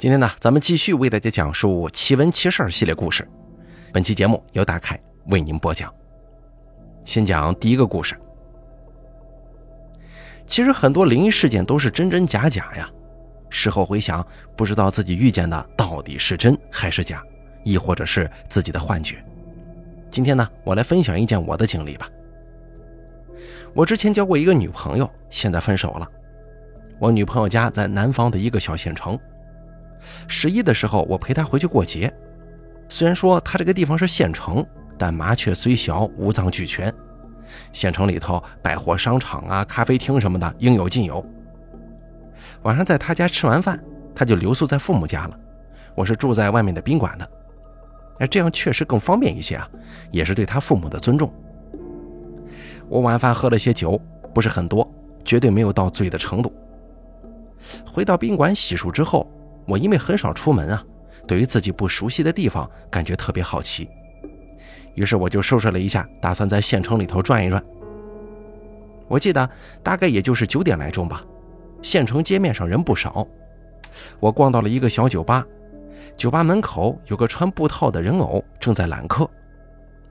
今天呢，咱们继续为大家讲述奇闻奇事系列故事。本期节目由大凯为您播讲。先讲第一个故事。其实很多灵异事件都是真真假假呀，事后回想，不知道自己遇见的到底是真还是假，亦或者是自己的幻觉。今天呢，我来分享一件我的经历吧。我之前交过一个女朋友，现在分手了。我女朋友家在南方的一个小县城。十一的时候，我陪他回去过节。虽然说他这个地方是县城，但麻雀虽小，五脏俱全。县城里头百货商场啊、咖啡厅什么的应有尽有。晚上在他家吃完饭，他就留宿在父母家了。我是住在外面的宾馆的，那这样确实更方便一些啊，也是对他父母的尊重。我晚饭喝了些酒，不是很多，绝对没有到醉的程度。回到宾馆洗漱之后，我因为很少出门啊，对于自己不熟悉的地方感觉特别好奇，于是我就收拾了一下，打算在县城里头转一转。我记得大概也就是九点来钟吧，县城街面上人不少，我逛到了一个小酒吧，酒吧门口有个穿布套的人偶正在揽客，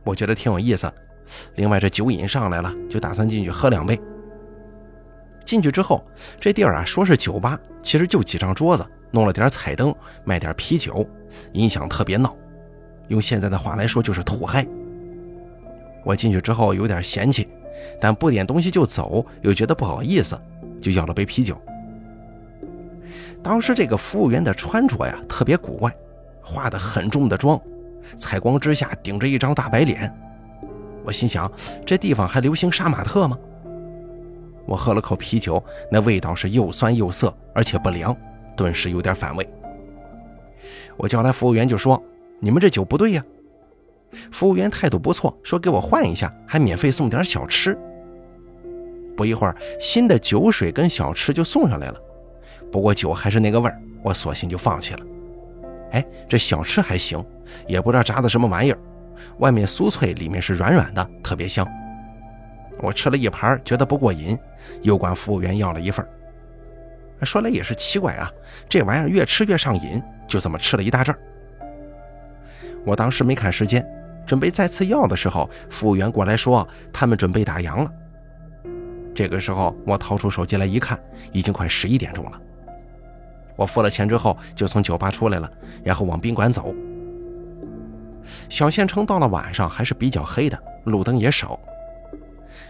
我觉得挺有意思。另外这酒瘾上来了，就打算进去喝两杯。进去之后，这地儿啊说是酒吧，其实就几张桌子，弄了点彩灯，卖点啤酒，音响特别闹，用现在的话来说就是土嗨。我进去之后有点嫌弃，但不点东西就走，又觉得不好意思，就要了杯啤酒。当时这个服务员的穿着呀特别古怪，化的很重的妆，采光之下顶着一张大白脸。我心想，这地方还流行杀马特吗？我喝了口啤酒，那味道是又酸又涩，而且不凉，顿时有点反胃。我叫来服务员就说：“你们这酒不对呀。”服务员态度不错，说给我换一下，还免费送点小吃。不一会儿，新的酒水跟小吃就送上来了，不过酒还是那个味儿，我索性就放弃了。哎，这小吃还行，也不知道炸的什么玩意儿，外面酥脆，里面是软软的，特别香。我吃了一盘，觉得不过瘾，又管服务员要了一份。说来也是奇怪啊，这玩意儿越吃越上瘾，就这么吃了一大阵儿。我当时没看时间，准备再次要的时候，服务员过来说他们准备打烊了。这个时候，我掏出手机来一看，已经快十一点钟了。我付了钱之后，就从酒吧出来了，然后往宾馆走。小县城到了晚上还是比较黑的，路灯也少。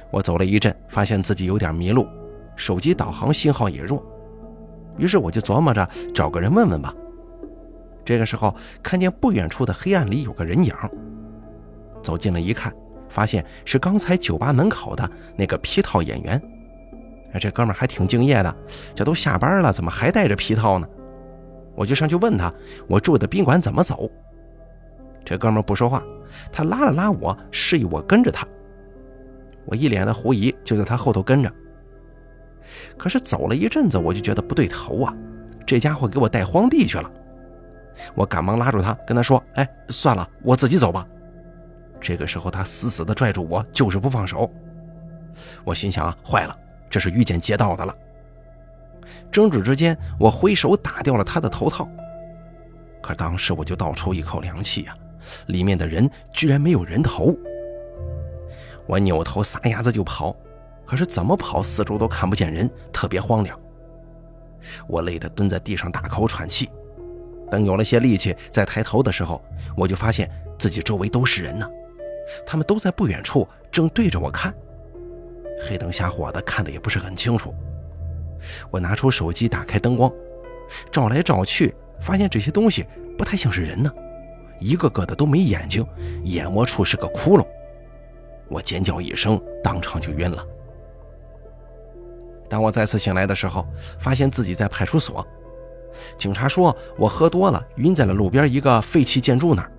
我走了一阵，发现自己有点迷路，手机导航信号也弱，于是我就琢磨着找个人问问吧。这个时候，看见不远处的黑暗里有个人影，走近了一看，发现是刚才酒吧门口的那个皮套演员。这哥们还挺敬业的，这都下班了，怎么还戴着皮套呢？我就上去问他，我住的宾馆怎么走？这哥们不说话，他拉了拉我，示意我跟着他。我一脸的狐疑，就在他后头跟着。可是走了一阵子，我就觉得不对头啊，这家伙给我带荒地去了。我赶忙拉住他，跟他说：“哎，算了，我自己走吧。”这个时候，他死死地拽住我，就是不放手。我心想：坏了，这是遇见劫道的了。争执之间，我挥手打掉了他的头套。可当时我就倒抽一口凉气呀，里面的人居然没有人头。我扭头撒丫子就跑，可是怎么跑，四周都看不见人，特别荒凉。我累得蹲在地上大口喘气。等有了些力气，再抬头的时候，我就发现自己周围都是人呢，他们都在不远处，正对着我看。黑灯瞎火的，看的也不是很清楚。我拿出手机，打开灯光，照来照去，发现这些东西不太像是人呢，一个个的都没眼睛，眼窝处是个窟窿。我尖叫一声，当场就晕了。当我再次醒来的时候，发现自己在派出所。警察说我喝多了，晕在了路边一个废弃建筑那儿。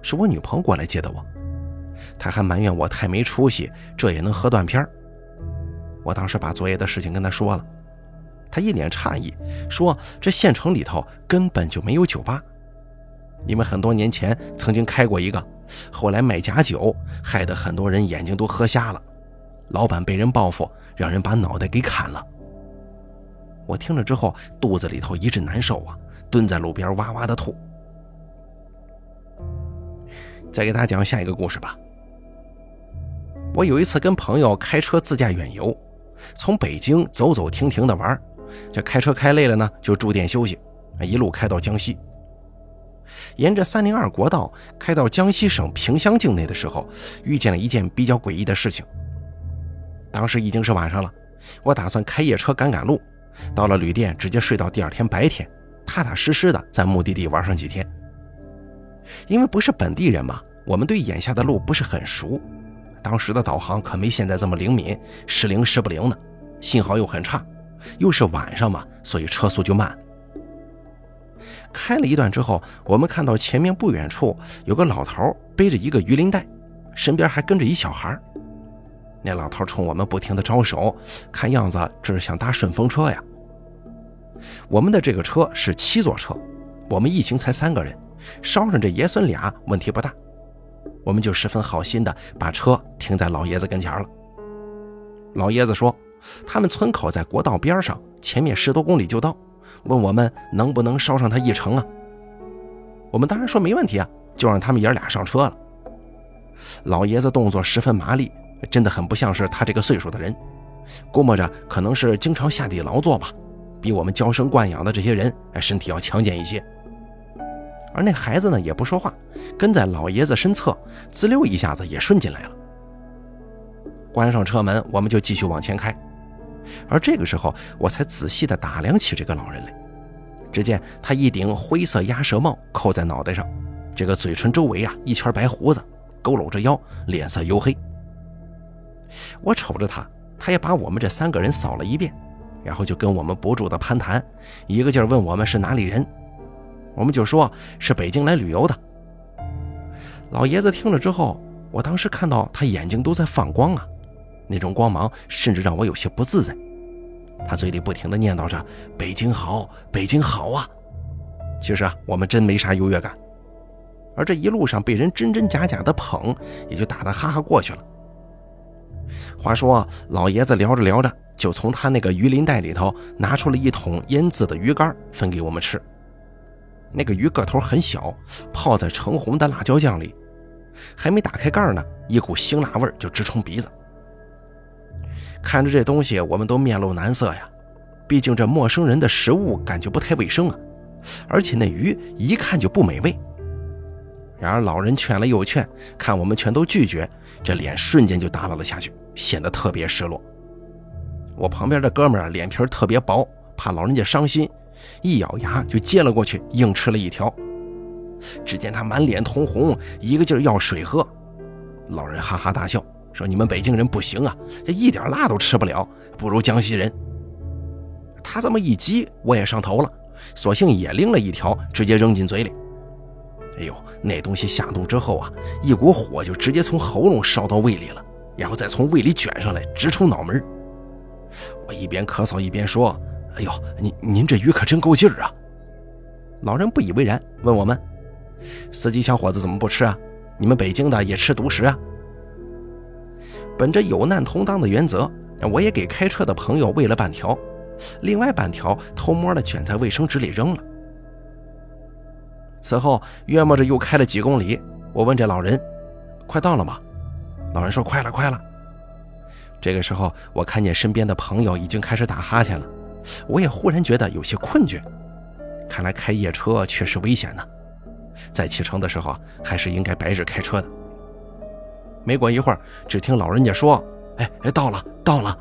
是我女朋友过来接的我，她还埋怨我太没出息，这也能喝断片我当时把昨夜的事情跟她说了，她一脸诧异，说这县城里头根本就没有酒吧，因为很多年前曾经开过一个。后来卖假酒，害得很多人眼睛都喝瞎了，老板被人报复，让人把脑袋给砍了。我听了之后，肚子里头一阵难受啊，蹲在路边哇哇的吐。再给大家讲下一个故事吧。我有一次跟朋友开车自驾远游，从北京走走停停的玩，这开车开累了呢，就住店休息，一路开到江西。沿着三零二国道开到江西省萍乡境内的时候，遇见了一件比较诡异的事情。当时已经是晚上了，我打算开夜车赶赶路，到了旅店直接睡到第二天白天，踏踏实实的在目的地玩上几天。因为不是本地人嘛，我们对眼下的路不是很熟。当时的导航可没现在这么灵敏，时灵时不灵的，信号又很差，又是晚上嘛，所以车速就慢。开了一段之后，我们看到前面不远处有个老头背着一个鱼鳞袋，身边还跟着一小孩。那老头冲我们不停的招手，看样子这是想搭顺风车呀。我们的这个车是七座车，我们一行才三个人，捎上这爷孙俩问题不大。我们就十分好心的把车停在老爷子跟前了。老爷子说，他们村口在国道边上，前面十多公里就到，问我们能不能捎上他一程啊？我们当然说没问题啊，就让他们爷俩上车了。老爷子动作十分麻利，真的很不像是他这个岁数的人，估摸着可能是经常下地劳作吧，比我们娇生惯养的这些人身体要强健一些。而那孩子呢，也不说话，跟在老爷子身侧，滋溜一下子也顺进来了。关上车门，我们就继续往前开。而这个时候，我才仔细地打量起这个老人来。只见他一顶灰色鸭舌帽扣在脑袋上，这个嘴唇周围啊一圈白胡子，佝偻着腰，脸色黝黑。我瞅着他，他也把我们这三个人扫了一遍，然后就跟我们不住的攀谈，一个劲儿问我们是哪里人。我们就说是北京来旅游的。老爷子听了之后，我当时看到他眼睛都在放光啊，那种光芒甚至让我有些不自在。他嘴里不停地念叨着“北京好，北京好啊”。其实啊，我们真没啥优越感，而这一路上被人真真假假的捧，也就打得哈哈过去了。话说，老爷子聊着聊着，就从他那个鱼鳞袋里头拿出了一桶腌制的鱼干，分给我们吃。那个鱼个头很小，泡在橙红的辣椒酱里，还没打开盖呢，一股腥辣味就直冲鼻子。看着这东西，我们都面露难色呀，毕竟这陌生人的食物感觉不太卫生啊，而且那鱼一看就不美味。然而老人劝了又劝，看我们全都拒绝，这脸瞬间就耷拉了下去，显得特别失落。我旁边的哥们儿脸皮特别薄，怕老人家伤心。一咬牙就接了过去，硬吃了一条。只见他满脸通红，一个劲儿要水喝。老人哈哈大笑，说：“你们北京人不行啊，这一点辣都吃不了，不如江西人。”他这么一激，我也上头了，索性也拎了一条，直接扔进嘴里。哎呦，那东西下肚之后啊，一股火就直接从喉咙烧到胃里了，然后再从胃里卷上来，直冲脑门。我一边咳嗽一边说。哎呦，您您这鱼可真够劲儿啊！老人不以为然，问我们：“司机小伙子怎么不吃啊？你们北京的也吃独食啊？”本着有难同当的原则，我也给开车的朋友喂了半条，另外半条偷摸的卷在卫生纸里扔了。此后约摸着又开了几公里，我问这老人：“快到了吗？”老人说：“快了，快了。”这个时候，我看见身边的朋友已经开始打哈欠了。我也忽然觉得有些困倦，看来开夜车确实危险呢。在启程的时候，还是应该白日开车的。没过一会儿，只听老人家说：“哎哎，到了，到了。”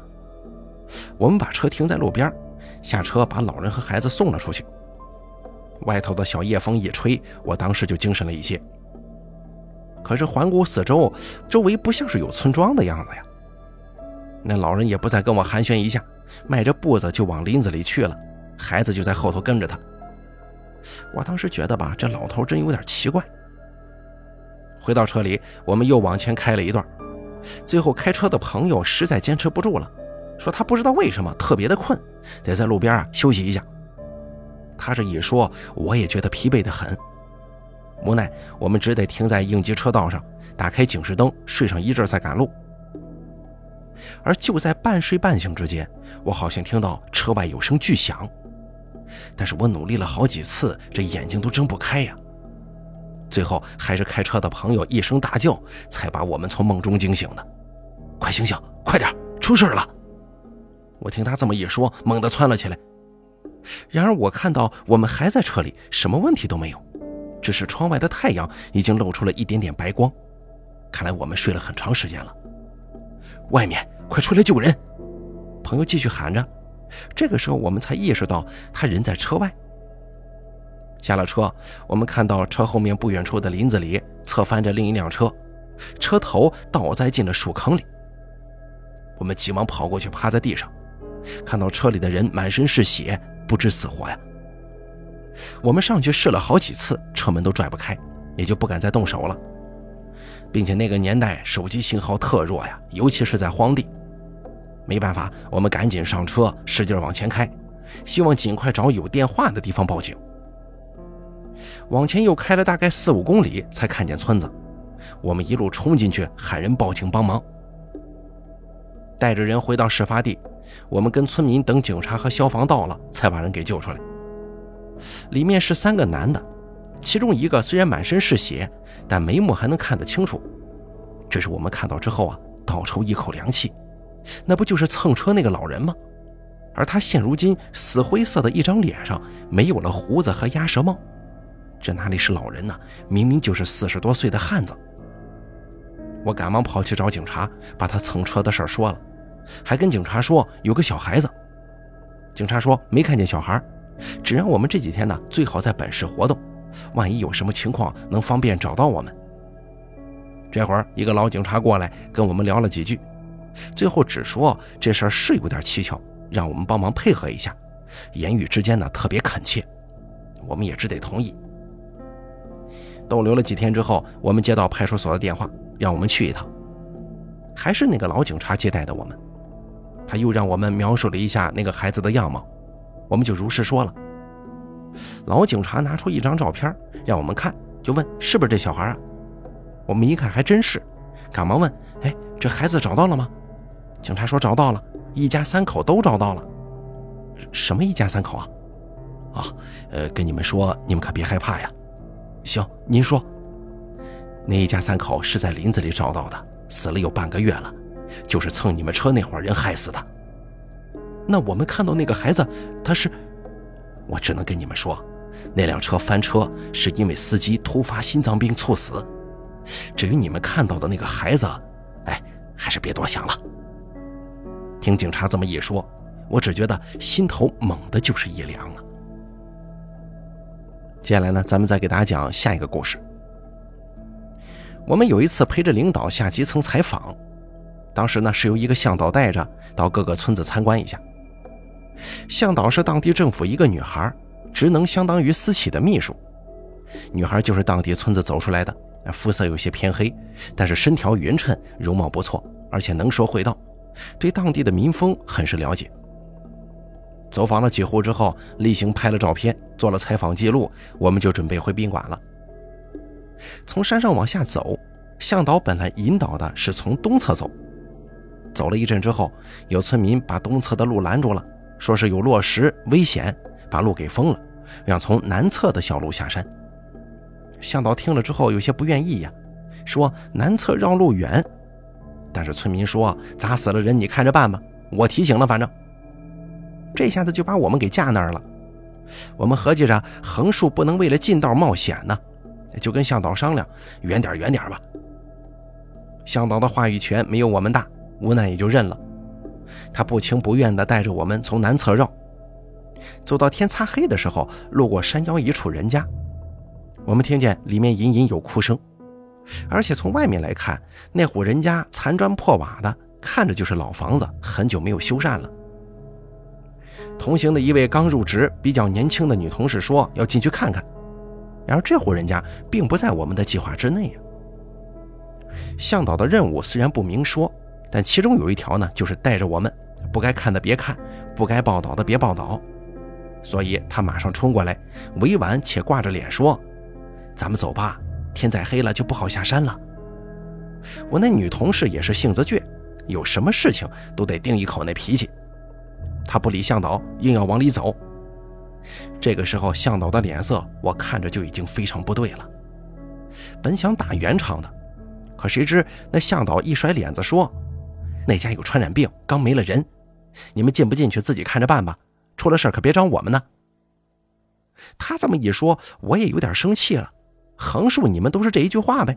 我们把车停在路边，下车把老人和孩子送了出去。外头的小夜风一吹，我当时就精神了一些。可是环顾四周，周围不像是有村庄的样子呀。那老人也不再跟我寒暄一下。迈着步子就往林子里去了，孩子就在后头跟着他。我当时觉得吧，这老头真有点奇怪。回到车里，我们又往前开了一段，最后开车的朋友实在坚持不住了，说他不知道为什么特别的困，得在路边啊休息一下。他这一说，我也觉得疲惫的很，无奈我们只得停在应急车道上，打开警示灯，睡上一阵再赶路。而就在半睡半醒之间，我好像听到车外有声巨响，但是我努力了好几次，这眼睛都睁不开呀。最后还是开车的朋友一声大叫，才把我们从梦中惊醒的。快醒醒，快点，出事了！我听他这么一说，猛地窜了起来。然而我看到我们还在车里，什么问题都没有，只是窗外的太阳已经露出了一点点白光。看来我们睡了很长时间了。外面，快出来救人！朋友继续喊着。这个时候，我们才意识到他人在车外。下了车，我们看到车后面不远处的林子里侧翻着另一辆车，车头倒栽进了树坑里。我们急忙跑过去，趴在地上，看到车里的人满身是血，不知死活呀。我们上去试了好几次，车门都拽不开，也就不敢再动手了。并且那个年代手机信号特弱呀，尤其是在荒地。没办法，我们赶紧上车，使劲往前开，希望尽快找有电话的地方报警。往前又开了大概四五公里，才看见村子。我们一路冲进去喊人报警帮忙。带着人回到事发地，我们跟村民等警察和消防到了，才把人给救出来。里面是三个男的，其中一个虽然满身是血，但眉目还能看得清楚。这是我们看到之后啊，倒抽一口凉气。那不就是蹭车那个老人吗？而他现如今死灰色的一张脸上没有了胡子和鸭舌帽，这哪里是老人呢？明明就是四十多岁的汉子。我赶忙跑去找警察，把他蹭车的事儿说了，还跟警察说有个小孩子。警察说没看见小孩，只让我们这几天呢最好在本市活动，万一有什么情况能方便找到我们。这会儿一个老警察过来跟我们聊了几句。最后只说这事儿是有点蹊跷，让我们帮忙配合一下，言语之间呢特别恳切，我们也只得同意。逗留了几天之后，我们接到派出所的电话，让我们去一趟。还是那个老警察接待的我们，他又让我们描述了一下那个孩子的样貌，我们就如实说了。老警察拿出一张照片让我们看，就问是不是这小孩啊？我们一看还真是，赶忙问：“哎，这孩子找到了吗？”警察说找到了，一家三口都找到了。什么一家三口啊？啊，呃，跟你们说，你们可别害怕呀。行，您说。那一家三口是在林子里找到的，死了有半个月了，就是蹭你们车那伙人害死的。那我们看到那个孩子，他是……我只能跟你们说，那辆车翻车是因为司机突发心脏病猝死。至于你们看到的那个孩子，哎，还是别多想了。听警察这么一说，我只觉得心头猛的就是一凉啊。接下来呢，咱们再给大家讲下一个故事。我们有一次陪着领导下基层采访，当时呢是由一个向导带着到各个村子参观一下。向导是当地政府一个女孩，职能相当于私企的秘书。女孩就是当地村子走出来的，肤色有些偏黑，但是身条匀称，容貌不错，而且能说会道。对当地的民风很是了解。走访了几户之后，例行拍了照片，做了采访记录，我们就准备回宾馆了。从山上往下走，向导本来引导的是从东侧走。走了一阵之后，有村民把东侧的路拦住了，说是有落石危险，把路给封了，让从南侧的小路下山。向导听了之后有些不愿意呀，说南侧绕路远。但是村民说砸死了人，你看着办吧。我提醒了，反正这下子就把我们给架那儿了。我们合计着横竖不能为了近道冒险呢，就跟向导商量，远点远点吧。向导的话语权没有我们大，无奈也就认了。他不情不愿地带着我们从南侧绕，走到天擦黑的时候，路过山腰一处人家，我们听见里面隐隐有哭声。而且从外面来看，那户人家残砖破瓦的，看着就是老房子，很久没有修缮了。同行的一位刚入职、比较年轻的女同事说要进去看看，然而这户人家并不在我们的计划之内呀。向导的任务虽然不明说，但其中有一条呢，就是带着我们，不该看的别看，不该报道的别报道。所以他马上冲过来，委婉且挂着脸说：“咱们走吧。”天再黑了就不好下山了。我那女同事也是性子倔，有什么事情都得顶一口那脾气。她不理向导，硬要往里走。这个时候，向导的脸色我看着就已经非常不对了。本想打圆场的，可谁知那向导一甩脸子说：“那家有传染病，刚没了人，你们进不进去自己看着办吧，出了事可别找我们呢。”他这么一说，我也有点生气了。横竖你们都是这一句话呗。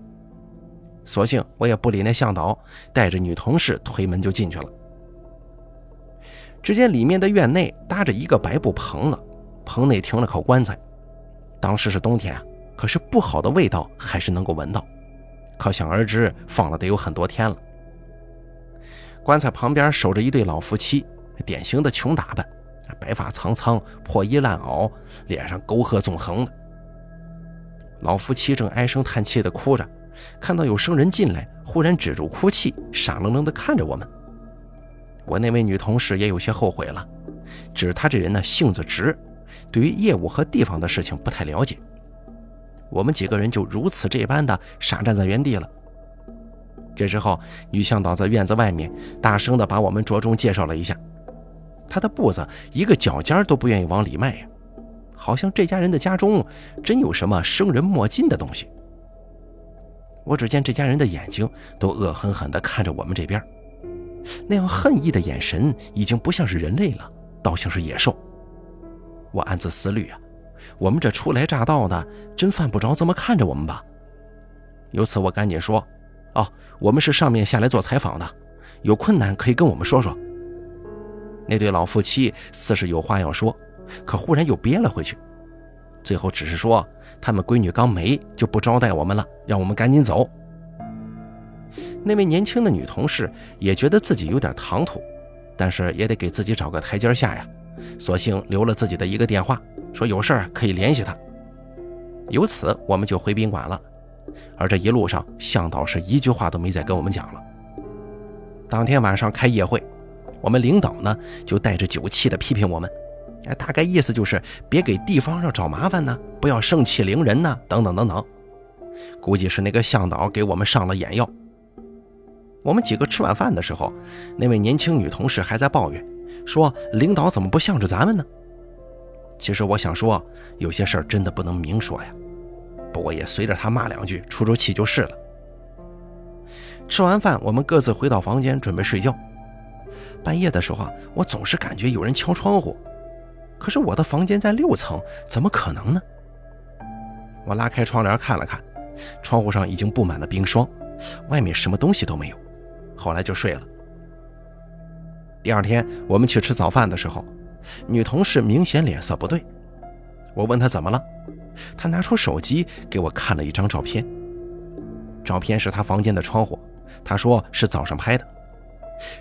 索性我也不理那向导，带着女同事推门就进去了。只见里面的院内搭着一个白布棚子，棚内停了口棺材。当时是冬天啊，可是不好的味道还是能够闻到，可想而知放了得有很多天了。棺材旁边守着一对老夫妻，典型的穷打扮。白发苍苍，破衣烂袄，脸上沟壑纵横的。老夫妻正唉声叹气的哭着，看到有生人进来，忽然止住哭泣，傻愣愣地看着我们。我那位女同事也有些后悔了，只是她这人呢性子直，对于业务和地方的事情不太了解。我们几个人就如此这般的傻站在原地了。这时候，女向导在院子外面大声地把我们着重介绍了一下。他的步子一个脚尖都不愿意往里迈呀，好像这家人的家中真有什么生人莫近的东西。我只见这家人的眼睛都恶狠狠地看着我们这边，那样恨意的眼神已经不像是人类了，倒像是野兽。我暗自思虑啊，我们这初来乍到的，真犯不着这么看着我们吧？由此我赶紧说：“哦，我们是上面下来做采访的，有困难可以跟我们说说。”那对老夫妻似是有话要说，可忽然又憋了回去，最后只是说他们闺女刚没，就不招待我们了，让我们赶紧走。那位年轻的女同事也觉得自己有点唐突，但是也得给自己找个台阶下呀，索性留了自己的一个电话，说有事儿可以联系他。由此我们就回宾馆了，而这一路上向导是一句话都没再跟我们讲了。当天晚上开夜会。我们领导呢，就带着酒气的批评我们，哎，大概意思就是别给地方上找麻烦呢，不要盛气凌人呢，等等等等。估计是那个向导给我们上了眼药。我们几个吃晚饭的时候，那位年轻女同事还在抱怨，说领导怎么不向着咱们呢？其实我想说，有些事儿真的不能明说呀。不过也随着他骂两句，出出气就是了。吃完饭，我们各自回到房间准备睡觉。半夜的时候啊，我总是感觉有人敲窗户，可是我的房间在六层，怎么可能呢？我拉开窗帘看了看，窗户上已经布满了冰霜，外面什么东西都没有。后来就睡了。第二天我们去吃早饭的时候，女同事明显脸色不对。我问她怎么了，他拿出手机给我看了一张照片。照片是他房间的窗户，他说是早上拍的。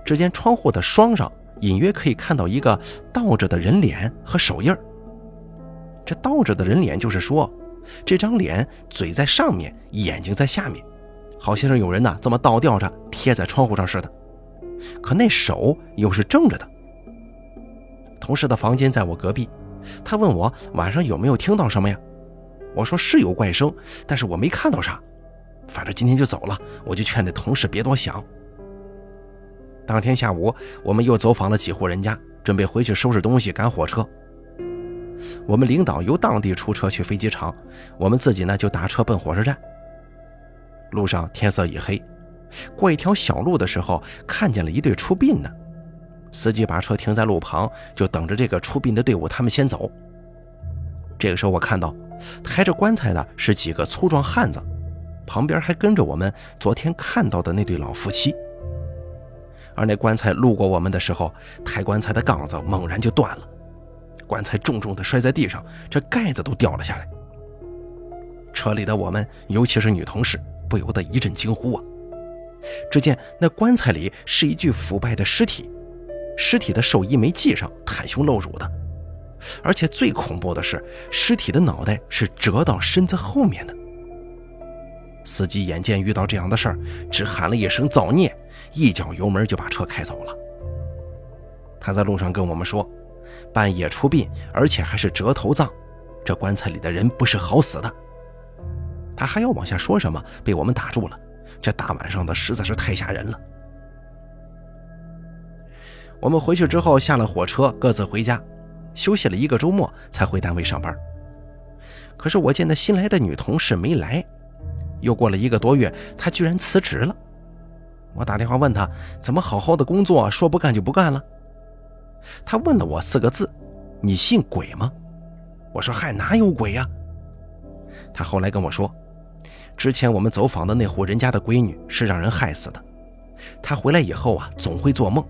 只见窗户的霜上隐约可以看到一个倒着的人脸和手印这倒着的人脸就是说，这张脸嘴在上面，眼睛在下面，好像是有人呢这么倒吊着贴在窗户上似的。可那手又是正着的。同事的房间在我隔壁，他问我晚上有没有听到什么呀？我说是有怪声，但是我没看到啥。反正今天就走了，我就劝那同事别多想。当天下午，我们又走访了几户人家，准备回去收拾东西赶火车。我们领导由当地出车去飞机场，我们自己呢就打车奔火车站。路上天色已黑，过一条小路的时候，看见了一队出殡的。司机把车停在路旁，就等着这个出殡的队伍他们先走。这个时候，我看到抬着棺材的是几个粗壮汉子，旁边还跟着我们昨天看到的那对老夫妻。而那棺材路过我们的时候，抬棺材的杠子猛然就断了，棺材重重的摔在地上，这盖子都掉了下来。车里的我们，尤其是女同事，不由得一阵惊呼啊！只见那棺材里是一具腐败的尸体，尸体的寿衣没系上，袒胸露乳的，而且最恐怖的是，尸体的脑袋是折到身子后面的。司机眼见遇到这样的事儿，只喊了一声造孽。一脚油门就把车开走了。他在路上跟我们说，半夜出殡，而且还是折头葬，这棺材里的人不是好死的。他还要往下说什么，被我们打住了。这大晚上的实在是太吓人了。我们回去之后下了火车，各自回家。休息了一个周末才回单位上班。可是我见那新来的女同事没来，又过了一个多月，她居然辞职了。我打电话问她，怎么好好的工作说不干就不干了？她问了我四个字：“你信鬼吗？”我说：“嗨，哪有鬼呀？”她后来跟我说，之前我们走访的那户人家的闺女是让人害死的。她回来以后啊，总会做梦，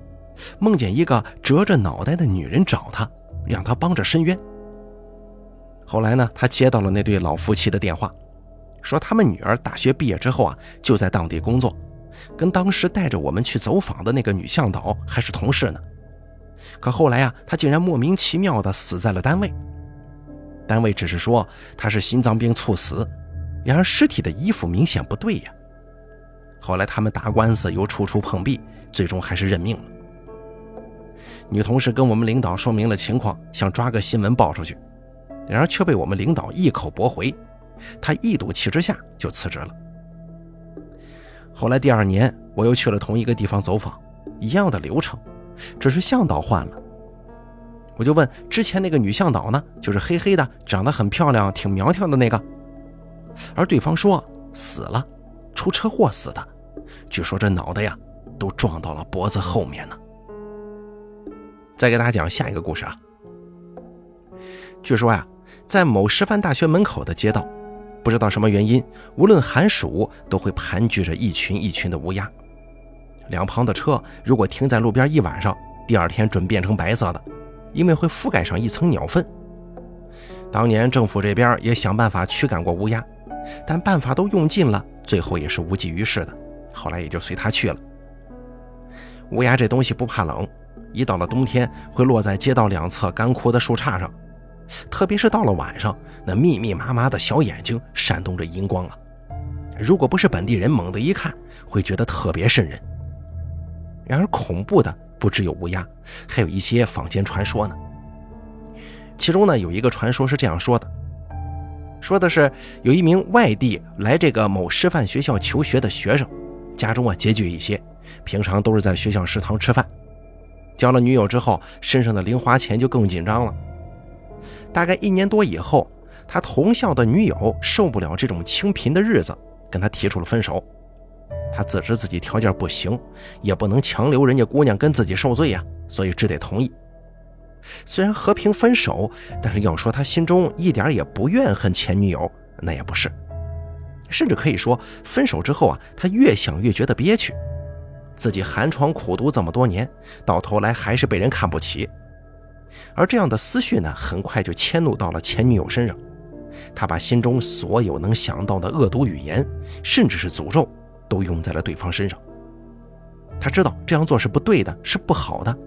梦见一个折着脑袋的女人找她，让他帮着伸冤。后来呢，他接到了那对老夫妻的电话，说他们女儿大学毕业之后啊，就在当地工作，跟当时带着我们去走访的那个女向导还是同事呢。可后来啊，她竟然莫名其妙的死在了单位。单位只是说她是心脏病猝死，然而尸体的衣服明显不对呀。后来他们打官司又处处碰壁，最终还是认命了。女同事跟我们领导说明了情况，想抓个新闻报出去。然而却被我们领导一口驳回，她一赌气之下就辞职了。后来第二年，我又去了同一个地方走访，一样的流程，只是向导换了。我就问之前那个女向导呢，就是黑黑的，长得很漂亮，挺苗条的那个，而对方说死了，出车祸死的，据说这脑袋呀都撞到了脖子后面呢。再给大家讲下一个故事啊，据说呀。在某师范大学门口的街道，不知道什么原因，无论寒暑都会盘踞着一群一群的乌鸦。两旁的车如果停在路边一晚上，第二天准变成白色的，因为会覆盖上一层鸟粪。当年政府这边也想办法驱赶过乌鸦，但办法都用尽了，最后也是无济于事的。后来也就随他去了。乌鸦这东西不怕冷，一到了冬天会落在街道两侧干枯的树杈上。特别是到了晚上，那密密麻麻的小眼睛闪动着荧光啊！如果不是本地人，猛地一看，会觉得特别瘆人。然而，恐怖的不只有乌鸦，还有一些坊间传说呢。其中呢，有一个传说是这样说的：说的是有一名外地来这个某师范学校求学的学生，家中啊拮据一些，平常都是在学校食堂吃饭。交了女友之后，身上的零花钱就更紧张了。大概一年多以后，他同校的女友受不了这种清贫的日子，跟他提出了分手。他自知自己条件不行，也不能强留人家姑娘跟自己受罪呀，所以只得同意。虽然和平分手，但是要说他心中一点也不怨恨前女友，那也不是。甚至可以说，分手之后啊，他越想越觉得憋屈，自己寒窗苦读这么多年，到头来还是被人看不起。而这样的思绪呢，很快就迁怒到了前女友身上。他把心中所有能想到的恶毒语言，甚至是诅咒，都用在了对方身上。他知道这样做是不对的，是不好的，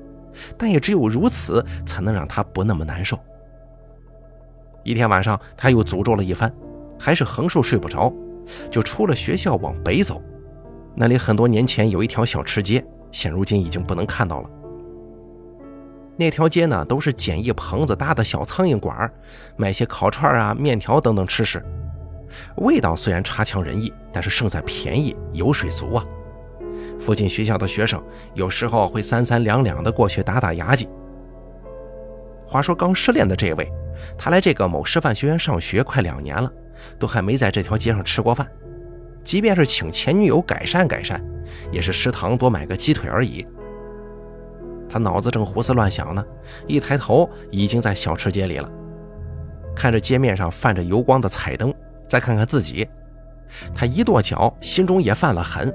但也只有如此，才能让他不那么难受。一天晚上，他又诅咒了一番，还是横竖睡不着，就出了学校往北走。那里很多年前有一条小吃街，现如今已经不能看到了。那条街呢，都是简易棚子搭的小苍蝇馆卖些烤串啊、面条等等吃食。味道虽然差强人意，但是胜在便宜，油水足啊。附近学校的学生有时候会三三两两的过去打打牙祭。话说刚失恋的这位，他来这个某师范学院上学快两年了，都还没在这条街上吃过饭。即便是请前女友改善改善，也是食堂多买个鸡腿而已。他脑子正胡思乱想呢，一抬头已经在小吃街里了。看着街面上泛着油光的彩灯，再看看自己，他一跺脚，心中也犯了狠。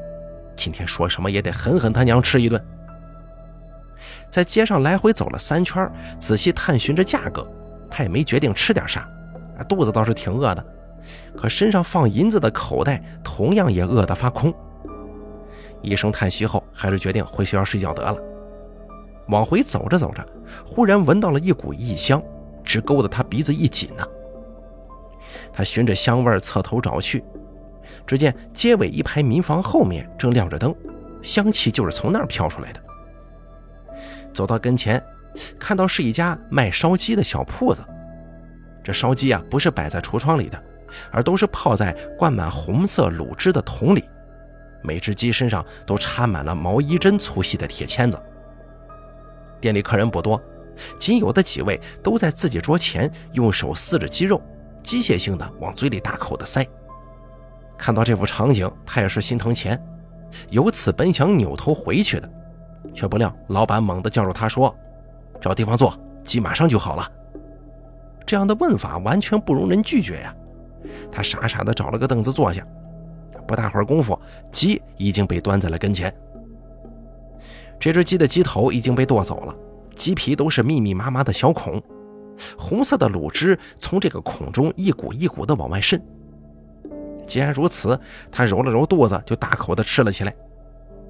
今天说什么也得狠狠他娘吃一顿。在街上来回走了三圈，仔细探寻着价格，他也没决定吃点啥。肚子倒是挺饿的，可身上放银子的口袋同样也饿得发空。一声叹息后，还是决定回学校睡觉得了。往回走着走着，忽然闻到了一股异香，直勾得他鼻子一紧呢。他循着香味侧头找去，只见街尾一排民房后面正亮着灯，香气就是从那儿飘出来的。走到跟前，看到是一家卖烧鸡的小铺子。这烧鸡啊，不是摆在橱窗里的，而都是泡在灌满红色卤汁的桶里，每只鸡身上都插满了毛衣针粗细的铁签子。店里客人不多，仅有的几位都在自己桌前用手撕着鸡肉，机械性的往嘴里大口的塞。看到这幅场景，他也是心疼钱，由此本想扭头回去的，却不料老板猛地叫住他说：“找地方坐，鸡马上就好了。”这样的问法完全不容人拒绝呀！他傻傻的找了个凳子坐下，不大会儿功夫，鸡已经被端在了跟前。这只鸡的鸡头已经被剁走了，鸡皮都是密密麻麻的小孔，红色的卤汁从这个孔中一股一股的往外渗。既然如此，他揉了揉肚子，就大口的吃了起来。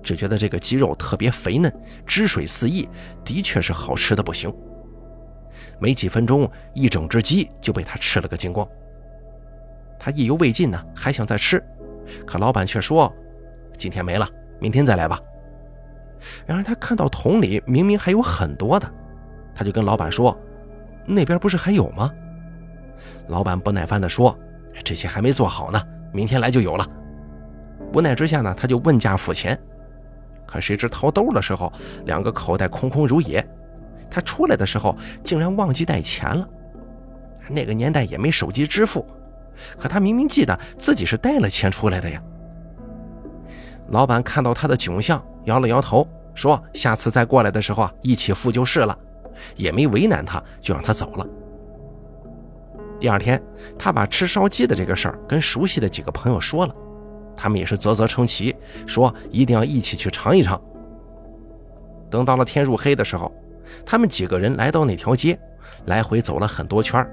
只觉得这个鸡肉特别肥嫩，汁水四溢，的确是好吃的不行。没几分钟，一整只鸡就被他吃了个精光。他意犹未尽呢，还想再吃，可老板却说：“今天没了，明天再来吧。”然而他看到桶里明明还有很多的，他就跟老板说：“那边不是还有吗？”老板不耐烦地说：“这些还没做好呢。”明天来就有了。无奈之下呢，他就问价付钱。可谁知掏兜的时候，两个口袋空空如也。他出来的时候竟然忘记带钱了。那个年代也没手机支付，可他明明记得自己是带了钱出来的呀。老板看到他的窘相，摇了摇头，说：“下次再过来的时候啊，一起付就是了。”也没为难他，就让他走了。第二天，他把吃烧鸡的这个事儿跟熟悉的几个朋友说了，他们也是啧啧称奇，说一定要一起去尝一尝。等到了天入黑的时候，他们几个人来到那条街，来回走了很多圈儿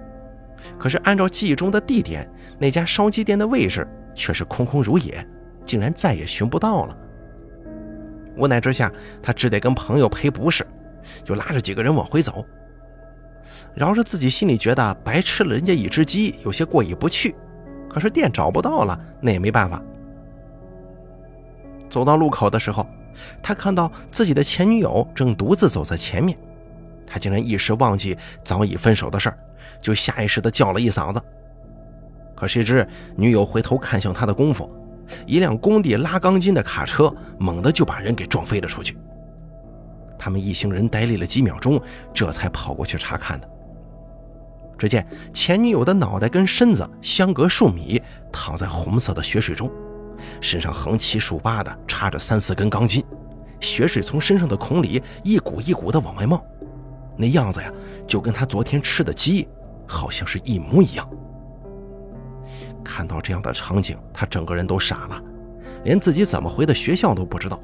可是按照记忆中的地点，那家烧鸡店的位置却是空空如也，竟然再也寻不到了。无奈之下，他只得跟朋友赔不是，就拉着几个人往回走。饶是自己心里觉得白吃了人家一只鸡，有些过意不去，可是店找不到了，那也没办法。走到路口的时候，他看到自己的前女友正独自走在前面，他竟然一时忘记早已分手的事儿，就下意识地叫了一嗓子。可谁知女友回头看向他的功夫，一辆工地拉钢筋的卡车猛地就把人给撞飞了出去。他们一行人呆立了几秒钟，这才跑过去查看的。只见前女友的脑袋跟身子相隔数米，躺在红色的血水中，身上横七竖八的插着三四根钢筋，血水从身上的孔里一股一股的往外冒，那样子呀，就跟他昨天吃的鸡好像是一模一样。看到这样的场景，他整个人都傻了，连自己怎么回的学校都不知道。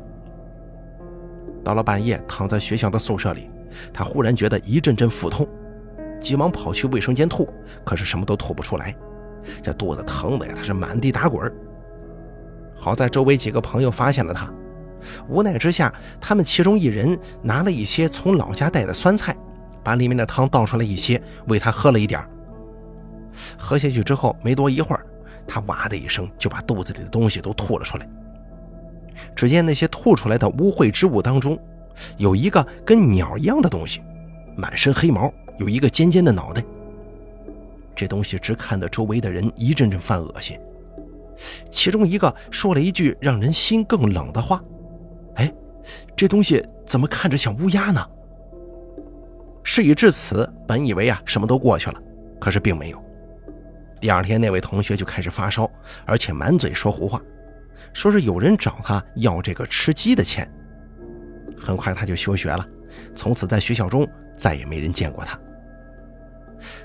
到了半夜，躺在学校的宿舍里，他忽然觉得一阵阵腹痛，急忙跑去卫生间吐，可是什么都吐不出来，这肚子疼的呀，他是满地打滚。好在周围几个朋友发现了他，无奈之下，他们其中一人拿了一些从老家带的酸菜，把里面的汤倒出来一些，喂他喝了一点喝下去之后，没多一会儿，他哇的一声就把肚子里的东西都吐了出来。只见那些吐出来的污秽之物当中，有一个跟鸟一样的东西，满身黑毛，有一个尖尖的脑袋。这东西只看得周围的人一阵阵犯恶心。其中一个说了一句让人心更冷的话：“哎，这东西怎么看着像乌鸦呢？”事已至此，本以为啊什么都过去了，可是并没有。第二天，那位同学就开始发烧，而且满嘴说胡话。说是有人找他要这个吃鸡的钱，很快他就休学了，从此在学校中再也没人见过他。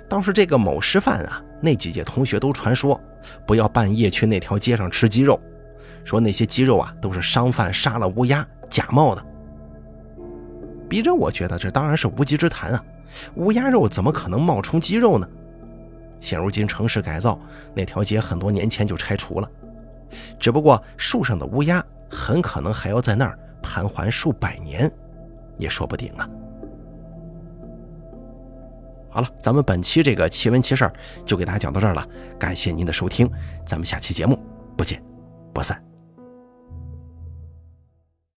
倒是这个某师范啊，那几届同学都传说不要半夜去那条街上吃鸡肉，说那些鸡肉啊都是商贩杀了乌鸦假冒的。逼着我觉得这当然是无稽之谈啊，乌鸦肉怎么可能冒充鸡肉呢？现如今城市改造，那条街很多年前就拆除了。只不过树上的乌鸦很可能还要在那儿盘桓数百年，也说不定啊。好了，咱们本期这个奇闻奇事就给大家讲到这儿了，感谢您的收听，咱们下期节目不见不散。